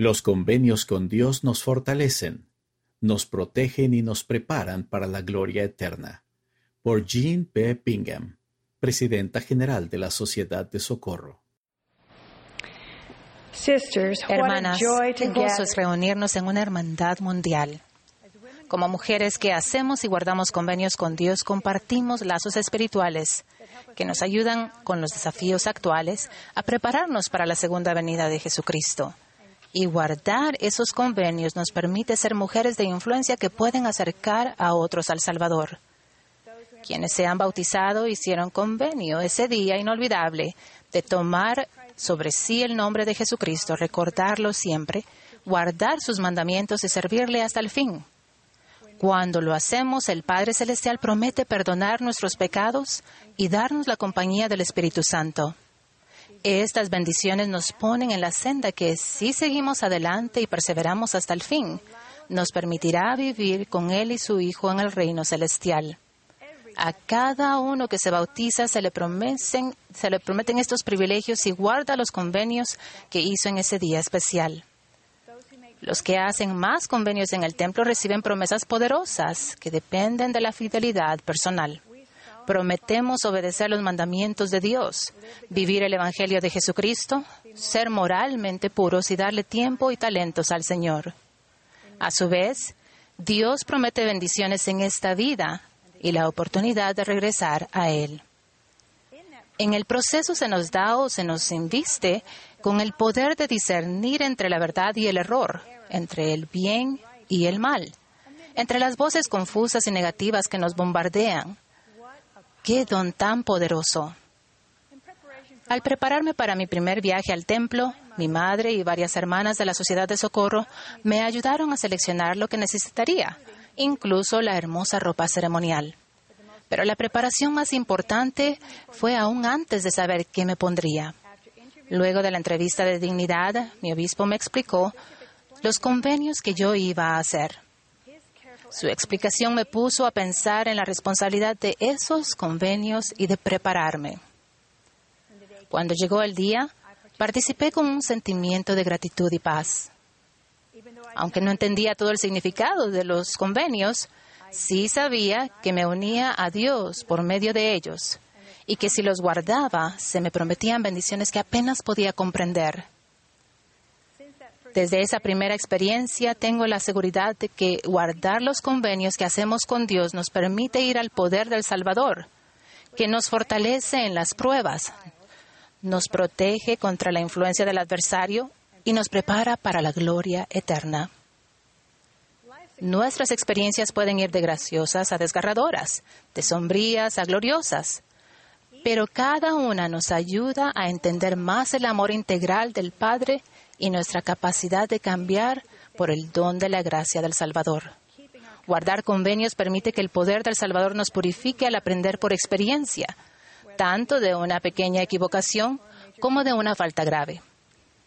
Los convenios con Dios nos fortalecen, nos protegen y nos preparan para la gloria eterna. Por Jean P. Pingham, Presidenta General de la Sociedad de Socorro. Hermanas, qué gozo es reunirnos en una hermandad mundial. Como mujeres que hacemos y guardamos convenios con Dios, compartimos lazos espirituales que nos ayudan con los desafíos actuales a prepararnos para la segunda venida de Jesucristo. Y guardar esos convenios nos permite ser mujeres de influencia que pueden acercar a otros al Salvador. Quienes se han bautizado hicieron convenio ese día inolvidable de tomar sobre sí el nombre de Jesucristo, recordarlo siempre, guardar sus mandamientos y servirle hasta el fin. Cuando lo hacemos, el Padre Celestial promete perdonar nuestros pecados y darnos la compañía del Espíritu Santo. Estas bendiciones nos ponen en la senda que, si seguimos adelante y perseveramos hasta el fin, nos permitirá vivir con Él y su Hijo en el reino celestial. A cada uno que se bautiza se le, prometen, estos privilegios y guarda los convenios que hizo en ese día especial. Los que hacen más convenios en el templo reciben promesas poderosas que dependen de la fidelidad personal. Prometemos obedecer los mandamientos de Dios, vivir el Evangelio de Jesucristo, ser moralmente puros y darle tiempo y talentos al Señor. A su vez, Dios promete bendiciones en esta vida y la oportunidad de regresar a Él. En el proceso se nos da o se nos inviste con el poder de discernir entre la verdad y el error, entre el bien y el mal, entre las voces confusas y negativas que nos bombardean, ¡Qué don tan poderoso! Al prepararme para mi primer viaje al templo, mi madre y varias hermanas de la Sociedad de Socorro me ayudaron a seleccionar lo que necesitaría, incluso la hermosa ropa ceremonial. Pero la preparación más importante fue aún antes de saber qué me pondría. Luego de la entrevista de dignidad, mi obispo me explicó los convenios que yo iba a hacer. Su explicación me puso a pensar en la responsabilidad de esos convenios y de prepararme. Cuando llegó el día, participé con un sentimiento de gratitud y paz. Aunque no entendía todo el significado de los convenios, sí sabía que me unía a Dios por medio de ellos y que si los guardaba se me prometían bendiciones que apenas podía comprender. Desde esa primera experiencia tengo la seguridad de que guardar los convenios que hacemos con Dios nos permite ir al poder del Salvador, que nos fortalece en las pruebas, nos protege contra la influencia del adversario y nos prepara para la gloria eterna. Nuestras experiencias pueden ir de graciosas a desgarradoras, de sombrías a gloriosas, pero cada una nos ayuda a entender más el amor integral del Padre y nuestra capacidad de cambiar por el don de la gracia del Salvador. Guardar convenios permite que el poder del Salvador nos purifique al aprender por experiencia, tanto de una pequeña equivocación como de una falta grave.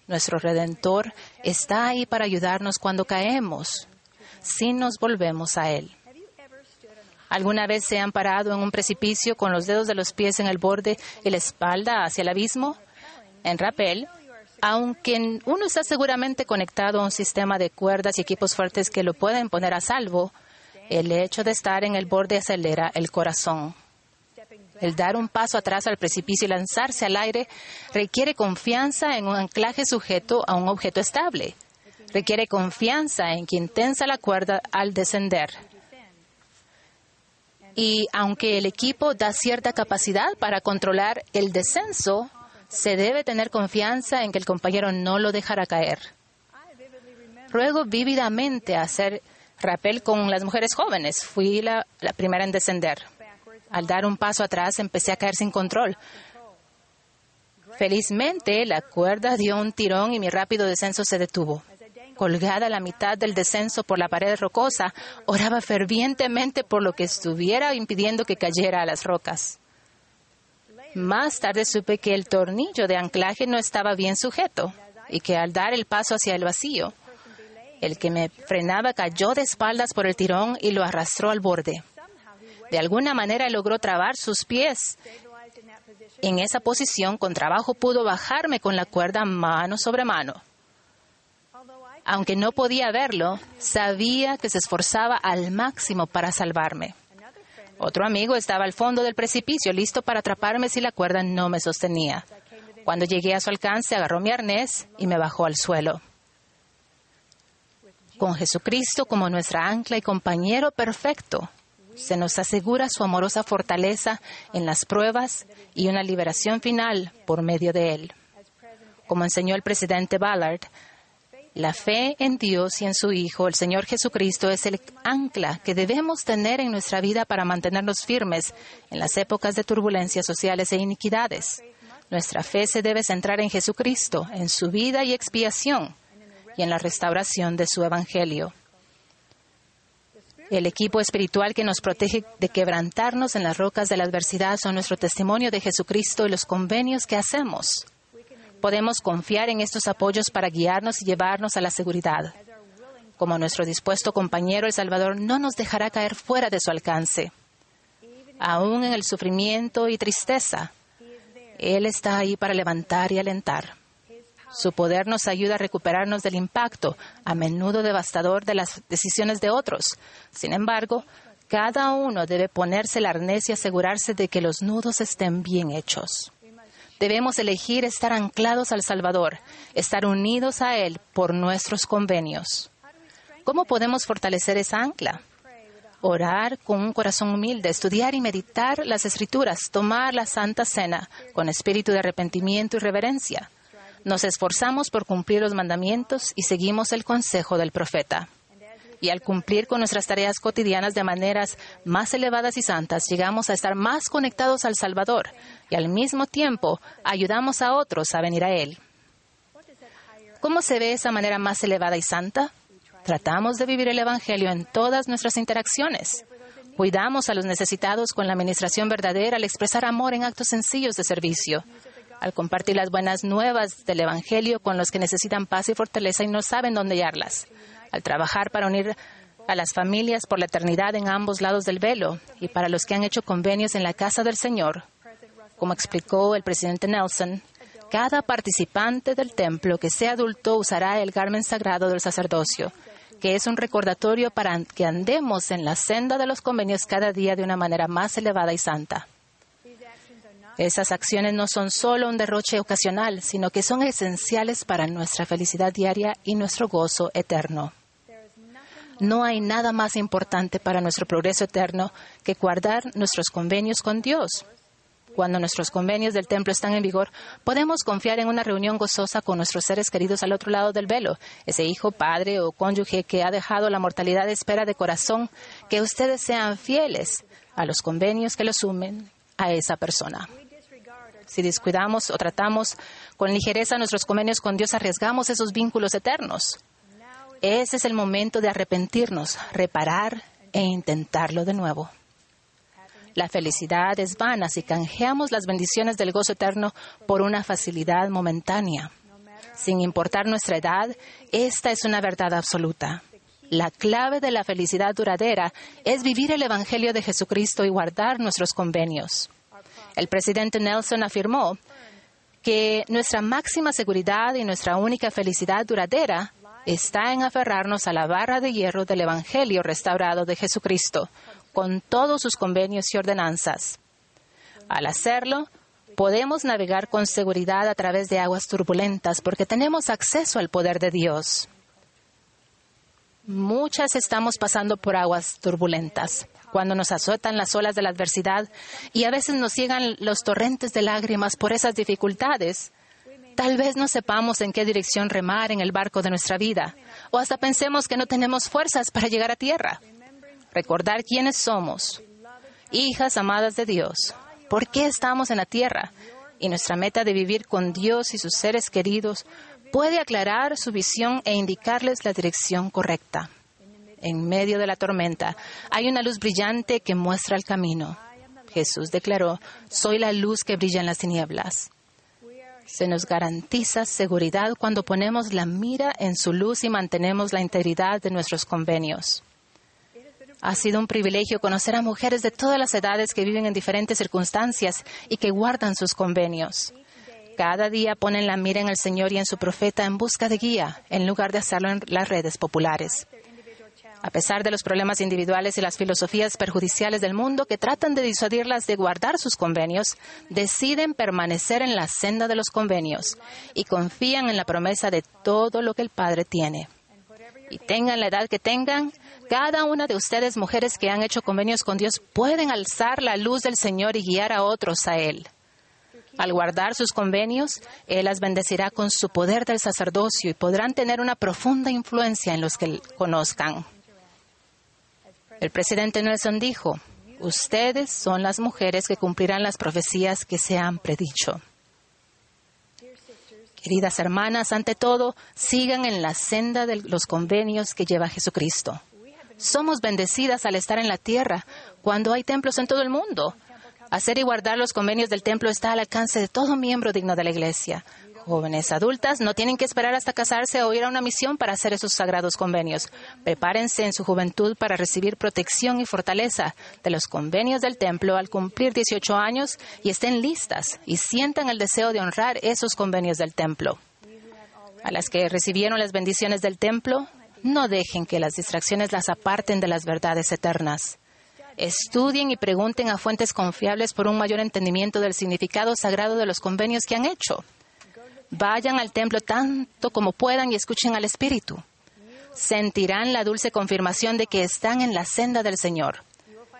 Nuestro Redentor está ahí para ayudarnos cuando caemos, si nos volvemos a Él. ¿Alguna vez se han parado en un precipicio con los dedos de los pies en el borde y la espalda hacia el abismo? En rapel, aunque uno está seguramente conectado a un sistema de cuerdas y equipos fuertes que lo pueden poner a salvo, el hecho de estar en el borde acelera el corazón. El dar un paso atrás al precipicio y lanzarse al aire requiere confianza en un anclaje sujeto a un objeto estable. Requiere confianza en quien tensa la cuerda al descender. Y aunque el equipo da cierta capacidad para controlar el descenso, se debe tener confianza en que el compañero no lo dejará caer. Ruego vívidamente hacer rappel con las mujeres jóvenes. Fui la, la primera en descender. Al dar un paso atrás empecé a caer sin control. Felizmente la cuerda dio un tirón y mi rápido descenso se detuvo. Colgada a la mitad del descenso por la pared rocosa, oraba fervientemente por lo que estuviera impidiendo que cayera a las rocas. Más tarde supe que el tornillo de anclaje no estaba bien sujeto y que al dar el paso hacia el vacío, el que me frenaba cayó de espaldas por el tirón y lo arrastró al borde. De alguna manera logró trabar sus pies. En esa posición, con trabajo pudo bajarme con la cuerda mano sobre mano. Aunque no podía verlo, sabía que se esforzaba al máximo para salvarme. Otro amigo estaba al fondo del precipicio, listo para atraparme si la cuerda no me sostenía. Cuando llegué a su alcance, agarró mi arnés y me bajó al suelo. Con Jesucristo como nuestra ancla y compañero perfecto, se nos asegura su amorosa fortaleza en las pruebas y una liberación final por medio de Él. Como enseñó el presidente Ballard, la fe en Dios y en su Hijo, el Señor Jesucristo, es el ancla que debemos tener en nuestra vida para mantenernos firmes en las épocas de turbulencias sociales e iniquidades. Nuestra fe se debe centrar en Jesucristo, en su vida y expiación, y en la restauración de su Evangelio. El equipo espiritual que nos protege de quebrantarnos en las rocas de la adversidad son nuestro testimonio de Jesucristo y los convenios que hacemos podemos confiar en estos apoyos para guiarnos y llevarnos a la seguridad. Como nuestro dispuesto compañero, el Salvador no nos dejará caer fuera de su alcance. Aún en el sufrimiento y tristeza, Él está ahí para levantar y alentar. Su poder nos ayuda a recuperarnos del impacto, a menudo devastador, de las decisiones de otros. Sin embargo, cada uno debe ponerse el arnés y asegurarse de que los nudos estén bien hechos. Debemos elegir estar anclados al Salvador, estar unidos a Él por nuestros convenios. ¿Cómo podemos fortalecer esa ancla? Orar con un corazón humilde, estudiar y meditar las escrituras, tomar la Santa Cena con espíritu de arrepentimiento y reverencia. Nos esforzamos por cumplir los mandamientos y seguimos el consejo del profeta y al cumplir con nuestras tareas cotidianas de maneras más elevadas y santas, llegamos a estar más conectados al Salvador y al mismo tiempo ayudamos a otros a venir a Él. ¿Cómo se ve esa manera más elevada y santa? Tratamos de vivir el Evangelio en todas nuestras interacciones. Cuidamos a los necesitados con la administración verdadera al expresar amor en actos sencillos de servicio, al compartir las buenas nuevas del Evangelio con los que necesitan paz y fortaleza y no saben dónde hallarlas, al trabajar para unir a las familias por la eternidad en ambos lados del velo y para los que han hecho convenios en la casa del Señor. Como explicó el presidente Nelson, cada participante del templo que sea adulto usará el garmen sagrado del sacerdocio, que es un recordatorio para que andemos en la senda de los convenios cada día de una manera más elevada y santa. Esas acciones no son solo un derroche ocasional, sino que son esenciales para nuestra felicidad diaria y nuestro gozo eterno. No hay nada más importante para nuestro progreso eterno que guardar nuestros convenios con Dios. Cuando nuestros convenios del templo están en vigor, podemos confiar en una reunión gozosa con nuestros seres queridos al otro lado del velo, ese hijo, padre o cónyuge que ha dejado la mortalidad espera de corazón, que ustedes sean fieles a los convenios que los sumen a esa persona. Si descuidamos o tratamos con ligereza nuestros convenios con Dios, arriesgamos esos vínculos eternos. Ese es el momento de arrepentirnos, reparar e intentarlo de nuevo. La felicidad es vana si canjeamos las bendiciones del gozo eterno por una facilidad momentánea. Sin importar nuestra edad, esta es una verdad absoluta. La clave de la felicidad duradera es vivir el Evangelio de Jesucristo y guardar nuestros convenios. El presidente Nelson afirmó que nuestra máxima seguridad y nuestra única felicidad duradera está en aferrarnos a la barra de hierro del Evangelio restaurado de Jesucristo, con todos sus convenios y ordenanzas. Al hacerlo, podemos navegar con seguridad a través de aguas turbulentas porque tenemos acceso al poder de Dios. Muchas estamos pasando por aguas turbulentas, cuando nos azotan las olas de la adversidad y a veces nos llegan los torrentes de lágrimas por esas dificultades. Tal vez no sepamos en qué dirección remar en el barco de nuestra vida, o hasta pensemos que no tenemos fuerzas para llegar a tierra. Recordar quiénes somos, hijas amadas de Dios, por qué estamos en la tierra y nuestra meta de vivir con Dios y sus seres queridos puede aclarar su visión e indicarles la dirección correcta. En medio de la tormenta hay una luz brillante que muestra el camino. Jesús declaró, soy la luz que brilla en las tinieblas. Se nos garantiza seguridad cuando ponemos la mira en su luz y mantenemos la integridad de nuestros convenios. Ha sido un privilegio conocer a mujeres de todas las edades que viven en diferentes circunstancias y que guardan sus convenios. Cada día ponen la mira en el Señor y en su profeta en busca de guía, en lugar de hacerlo en las redes populares. A pesar de los problemas individuales y las filosofías perjudiciales del mundo que tratan de disuadirlas de guardar sus convenios, deciden permanecer en la senda de los convenios y confían en la promesa de todo lo que el Padre tiene. Y tengan la edad que tengan, cada una de ustedes, mujeres que han hecho convenios con Dios, pueden alzar la luz del Señor y guiar a otros a Él. Al guardar sus convenios, Él las bendecirá con su poder del sacerdocio y podrán tener una profunda influencia en los que conozcan. El presidente Nelson dijo, ustedes son las mujeres que cumplirán las profecías que se han predicho. Queridas hermanas, ante todo, sigan en la senda de los convenios que lleva Jesucristo. Somos bendecidas al estar en la tierra cuando hay templos en todo el mundo. Hacer y guardar los convenios del templo está al alcance de todo miembro digno de la Iglesia. Jóvenes adultas no tienen que esperar hasta casarse o ir a una misión para hacer esos sagrados convenios. Prepárense en su juventud para recibir protección y fortaleza de los convenios del templo al cumplir 18 años y estén listas y sientan el deseo de honrar esos convenios del templo. A las que recibieron las bendiciones del templo, no dejen que las distracciones las aparten de las verdades eternas. Estudien y pregunten a fuentes confiables por un mayor entendimiento del significado sagrado de los convenios que han hecho. Vayan al templo tanto como puedan y escuchen al Espíritu. Sentirán la dulce confirmación de que están en la senda del Señor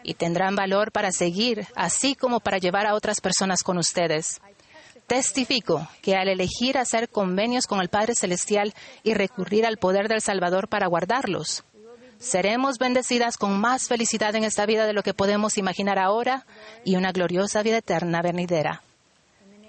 y tendrán valor para seguir, así como para llevar a otras personas con ustedes. Testifico que al elegir hacer convenios con el Padre Celestial y recurrir al poder del Salvador para guardarlos, seremos bendecidas con más felicidad en esta vida de lo que podemos imaginar ahora y una gloriosa vida eterna venidera.